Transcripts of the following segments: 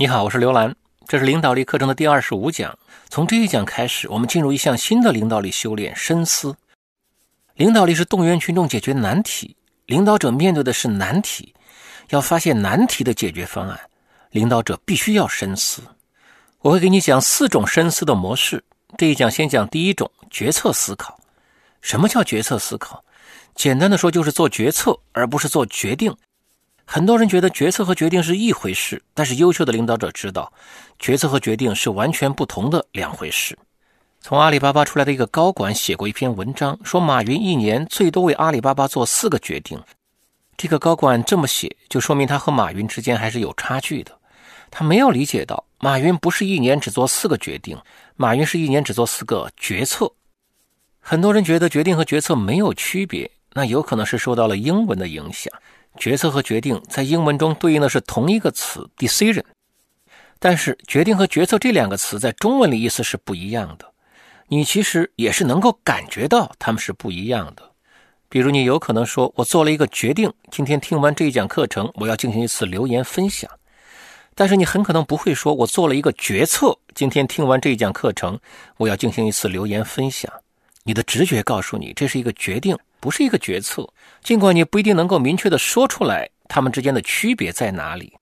你好，我是刘兰，这是领导力课程的第二十五讲。从这一讲开始，我们进入一项新的领导力修炼——深思。领导力是动员群众解决难题，领导者面对的是难题，要发现难题的解决方案，领导者必须要深思。我会给你讲四种深思的模式。这一讲先讲第一种：决策思考。什么叫决策思考？简单的说，就是做决策，而不是做决定。很多人觉得决策和决定是一回事，但是优秀的领导者知道，决策和决定是完全不同的两回事。从阿里巴巴出来的一个高管写过一篇文章，说马云一年最多为阿里巴巴做四个决定。这个高管这么写，就说明他和马云之间还是有差距的。他没有理解到，马云不是一年只做四个决定，马云是一年只做四个决策。很多人觉得决定和决策没有区别，那有可能是受到了英文的影响。决策和决定在英文中对应的是同一个词 decision，但是决定和决策这两个词在中文里意思是不一样的。你其实也是能够感觉到它们是不一样的。比如你有可能说：“我做了一个决定，今天听完这一讲课程，我要进行一次留言分享。”但是你很可能不会说：“我做了一个决策，今天听完这一讲课程，我要进行一次留言分享。”你的直觉告诉你这是一个决定。不是一个决策，尽管你不一定能够明确的说出来，他们之间的区别在哪里。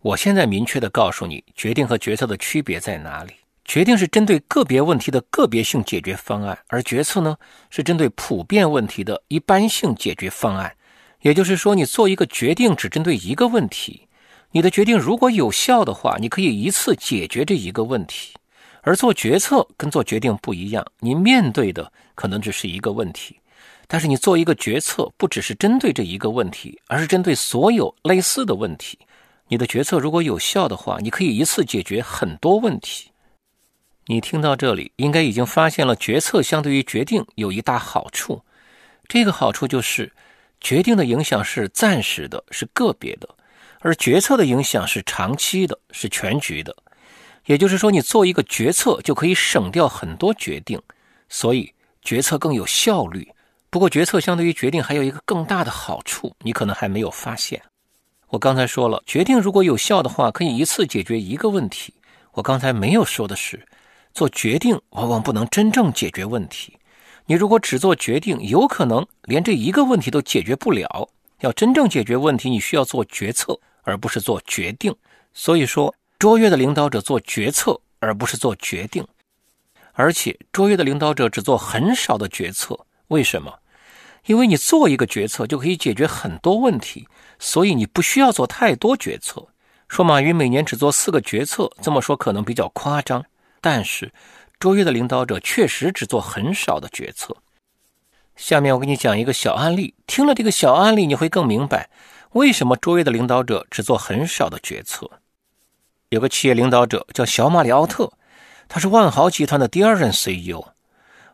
我现在明确的告诉你，决定和决策的区别在哪里。决定是针对个别问题的个别性解决方案，而决策呢，是针对普遍问题的一般性解决方案。也就是说，你做一个决定只针对一个问题，你的决定如果有效的话，你可以一次解决这一个问题。而做决策跟做决定不一样，你面对的可能只是一个问题。但是你做一个决策，不只是针对这一个问题，而是针对所有类似的问题。你的决策如果有效的话，你可以一次解决很多问题。你听到这里，应该已经发现了决策相对于决定有一大好处。这个好处就是，决定的影响是暂时的，是个别的；而决策的影响是长期的，是全局的。也就是说，你做一个决策就可以省掉很多决定，所以决策更有效率。不过，决策相对于决定还有一个更大的好处，你可能还没有发现。我刚才说了，决定如果有效的话，可以一次解决一个问题。我刚才没有说的是，做决定往往不能真正解决问题。你如果只做决定，有可能连这一个问题都解决不了。要真正解决问题，你需要做决策，而不是做决定。所以说，卓越的领导者做决策，而不是做决定。而且，卓越的领导者只做很少的决策。为什么？因为你做一个决策就可以解决很多问题，所以你不需要做太多决策。说马云每年只做四个决策，这么说可能比较夸张，但是卓越的领导者确实只做很少的决策。下面我给你讲一个小案例，听了这个小案例，你会更明白为什么卓越的领导者只做很少的决策。有个企业领导者叫小马里奥特，他是万豪集团的第二任 CEO。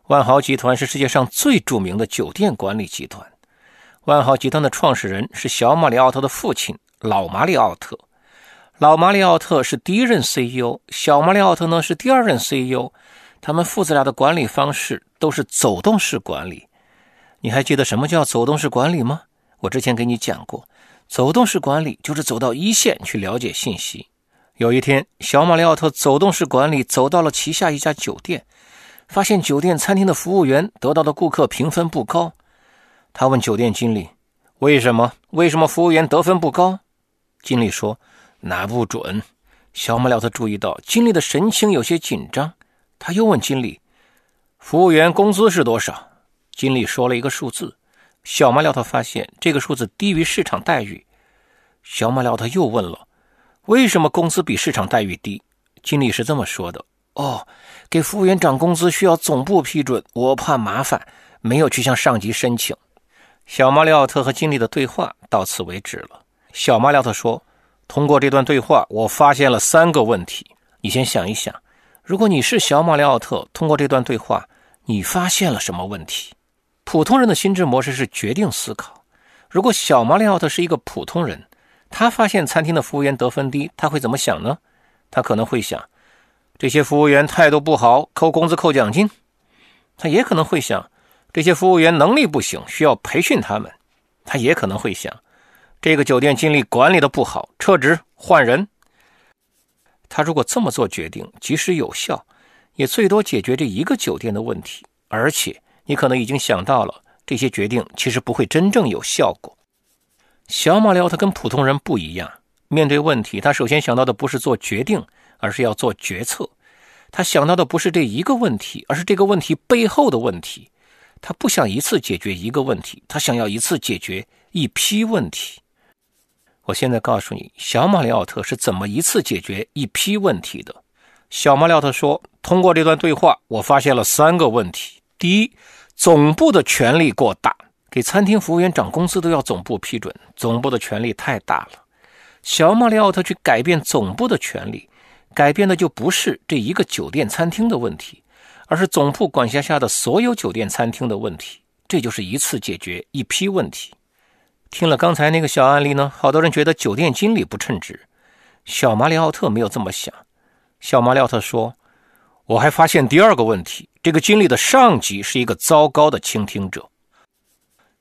万豪集团是世界上最著名的酒店管理集团。万豪集团的创始人是小马里奥特的父亲老马里奥特。老马里奥特是第一任 CEO，小马里奥特呢是第二任 CEO。他们父子俩的管理方式都是走动式管理。你还记得什么叫走动式管理吗？我之前给你讲过，走动式管理就是走到一线去了解信息。有一天，小马里奥特走动式管理走到了旗下一家酒店。发现酒店餐厅的服务员得到的顾客评分不高，他问酒店经理：“为什么？为什么服务员得分不高？”经理说：“拿不准。”小马廖特注意到经理的神情有些紧张，他又问经理：“服务员工资是多少？”经理说了一个数字，小马廖特发现这个数字低于市场待遇。小马廖特又问了：“为什么工资比市场待遇低？”经理是这么说的。哦，给服务员涨工资需要总部批准，我怕麻烦，没有去向上级申请。小马里奥特和经理的对话到此为止了。小马里奥特说：“通过这段对话，我发现了三个问题。你先想一想，如果你是小马里奥特，通过这段对话，你发现了什么问题？普通人的心智模式是决定思考。如果小马里奥特是一个普通人，他发现餐厅的服务员得分低，他会怎么想呢？他可能会想。”这些服务员态度不好，扣工资扣奖金。他也可能会想，这些服务员能力不行，需要培训他们。他也可能会想，这个酒店经理管理的不好，撤职换人。他如果这么做决定，即使有效，也最多解决这一个酒店的问题。而且，你可能已经想到了，这些决定其实不会真正有效果。小马里奥特跟普通人不一样，面对问题，他首先想到的不是做决定，而是要做决策。他想到的不是这一个问题，而是这个问题背后的问题。他不想一次解决一个问题，他想要一次解决一批问题。我现在告诉你，小马里奥特是怎么一次解决一批问题的。小马里奥特说：“通过这段对话，我发现了三个问题。第一，总部的权力过大。”给餐厅服务员涨工资都要总部批准，总部的权力太大了。小马里奥特去改变总部的权力，改变的就不是这一个酒店餐厅的问题，而是总部管辖下的所有酒店餐厅的问题。这就是一次解决一批问题。听了刚才那个小案例呢，好多人觉得酒店经理不称职。小马里奥特没有这么想。小马里奥特说：“我还发现第二个问题，这个经理的上级是一个糟糕的倾听者。”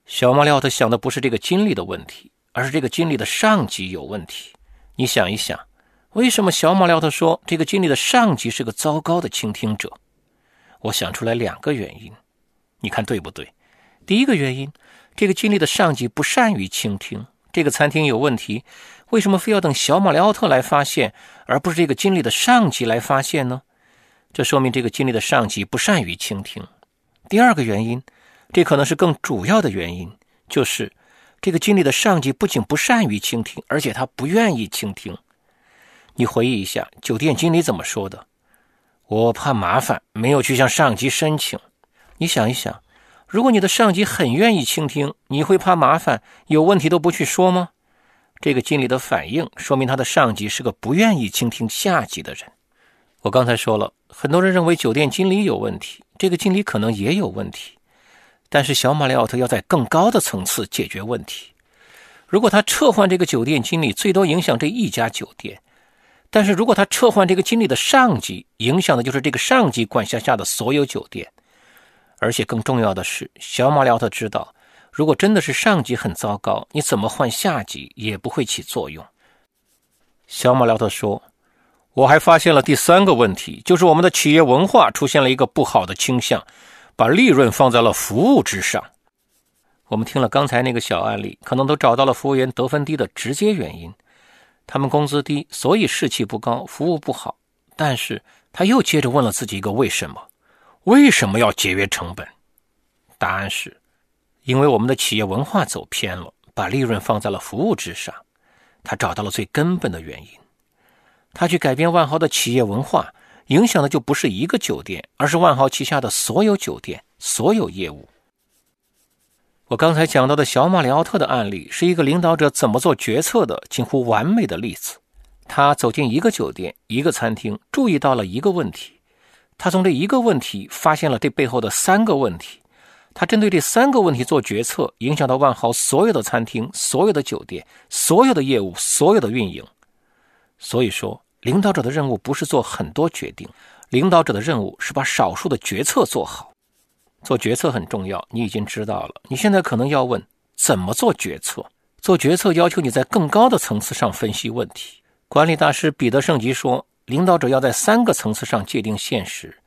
小马里奥特想的不是这个经理的问题，而是这个经理的上级有问题。你想一想，为什么小马里奥特说这个经理的上级是个糟糕的倾听者？我想出来两个原因，你看对不对？第一个原因，这个经理的上级不善于倾听。这个餐厅有问题，为什么非要等小马里奥特来发现，而不是这个经理的上级来发现呢？这说明这个经理的上级不善于倾听。第二个原因。这可能是更主要的原因，就是这个经理的上级不仅不善于倾听，而且他不愿意倾听。你回忆一下，酒店经理怎么说的？我怕麻烦，没有去向上级申请。你想一想，如果你的上级很愿意倾听，你会怕麻烦，有问题都不去说吗？这个经理的反应说明他的上级是个不愿意倾听下级的人。我刚才说了，很多人认为酒店经理有问题，这个经理可能也有问题。但是小马里奥特要在更高的层次解决问题。如果他撤换这个酒店经理，最多影响这一家酒店；但是如果他撤换这个经理的上级，影响的就是这个上级管辖下的所有酒店。而且更重要的是，小马里奥特知道，如果真的是上级很糟糕，你怎么换下级也不会起作用。小马里奥特说：“我还发现了第三个问题，就是我们的企业文化出现了一个不好的倾向。”把利润放在了服务之上。我们听了刚才那个小案例，可能都找到了服务员得分低的直接原因。他们工资低，所以士气不高，服务不好。但是他又接着问了自己一个为什么：为什么要节约成本？答案是，因为我们的企业文化走偏了，把利润放在了服务之上。他找到了最根本的原因，他去改变万豪的企业文化。影响的就不是一个酒店，而是万豪旗下的所有酒店、所有业务。我刚才讲到的小马里奥特的案例，是一个领导者怎么做决策的近乎完美的例子。他走进一个酒店、一个餐厅，注意到了一个问题，他从这一个问题发现了这背后的三个问题，他针对这三个问题做决策，影响到万豪所有的餐厅、所有的酒店、所有的业务、所有的运营。所以说。领导者的任务不是做很多决定，领导者的任务是把少数的决策做好。做决策很重要，你已经知道了。你现在可能要问，怎么做决策？做决策要求你在更高的层次上分析问题。管理大师彼得圣吉说，领导者要在三个层次上界定现实。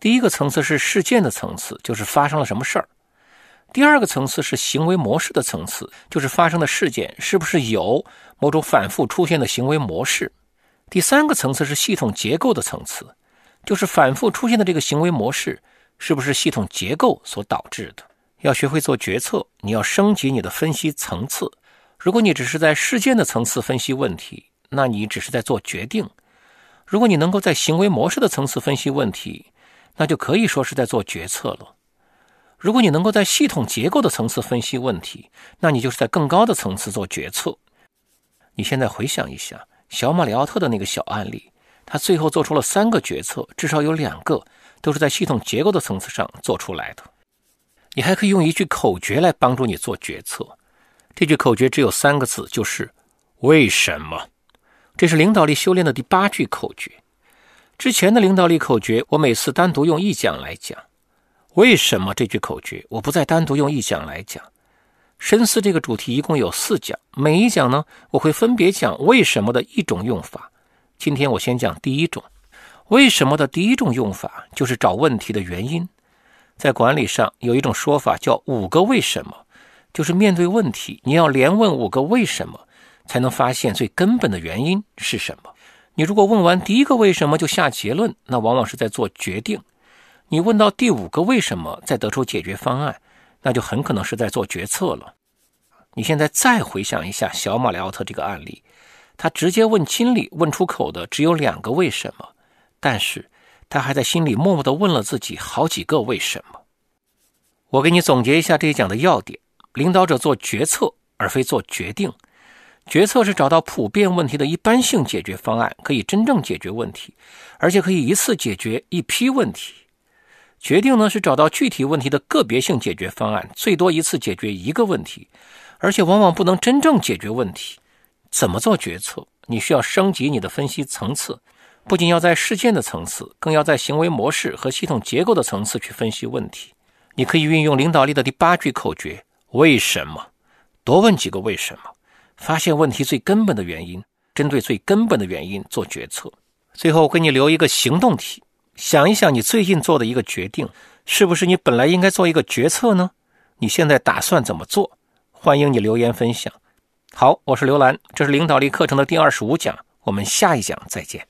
第一个层次是事件的层次，就是发生了什么事儿；第二个层次是行为模式的层次，就是发生的事件是不是有某种反复出现的行为模式。第三个层次是系统结构的层次，就是反复出现的这个行为模式是不是系统结构所导致的？要学会做决策，你要升级你的分析层次。如果你只是在事件的层次分析问题，那你只是在做决定；如果你能够在行为模式的层次分析问题，那就可以说是在做决策了。如果你能够在系统结构的层次分析问题，那你就是在更高的层次做决策。你现在回想一下。小马里奥特的那个小案例，他最后做出了三个决策，至少有两个都是在系统结构的层次上做出来的。你还可以用一句口诀来帮助你做决策，这句口诀只有三个字，就是“为什么”。这是领导力修炼的第八句口诀。之前的领导力口诀，我每次单独用一讲来讲。为什么这句口诀，我不再单独用一讲来讲。深思这个主题一共有四讲，每一讲呢，我会分别讲为什么的一种用法。今天我先讲第一种，为什么的第一种用法就是找问题的原因。在管理上有一种说法叫“五个为什么”，就是面对问题，你要连问五个为什么，才能发现最根本的原因是什么。你如果问完第一个为什么就下结论，那往往是在做决定；你问到第五个为什么再得出解决方案，那就很可能是在做决策了。你现在再回想一下小马里奥特这个案例，他直接问经理问出口的只有两个为什么，但是。他还在心里默默地问了自己好几个为什么。我给你总结一下这一讲的要点：领导者做决策而非做决定。决策是找到普遍问题的一般性解决方案，可以真正解决问题，而且可以一次解决一批问题。决定呢是找到具体问题的个别性解决方案，最多一次解决一个问题，而且往往不能真正解决问题。怎么做决策？你需要升级你的分析层次。不仅要在事件的层次，更要在行为模式和系统结构的层次去分析问题。你可以运用领导力的第八句口诀：为什么？多问几个为什么，发现问题最根本的原因，针对最根本的原因做决策。最后，我给你留一个行动题：想一想你最近做的一个决定，是不是你本来应该做一个决策呢？你现在打算怎么做？欢迎你留言分享。好，我是刘兰，这是领导力课程的第二十五讲，我们下一讲再见。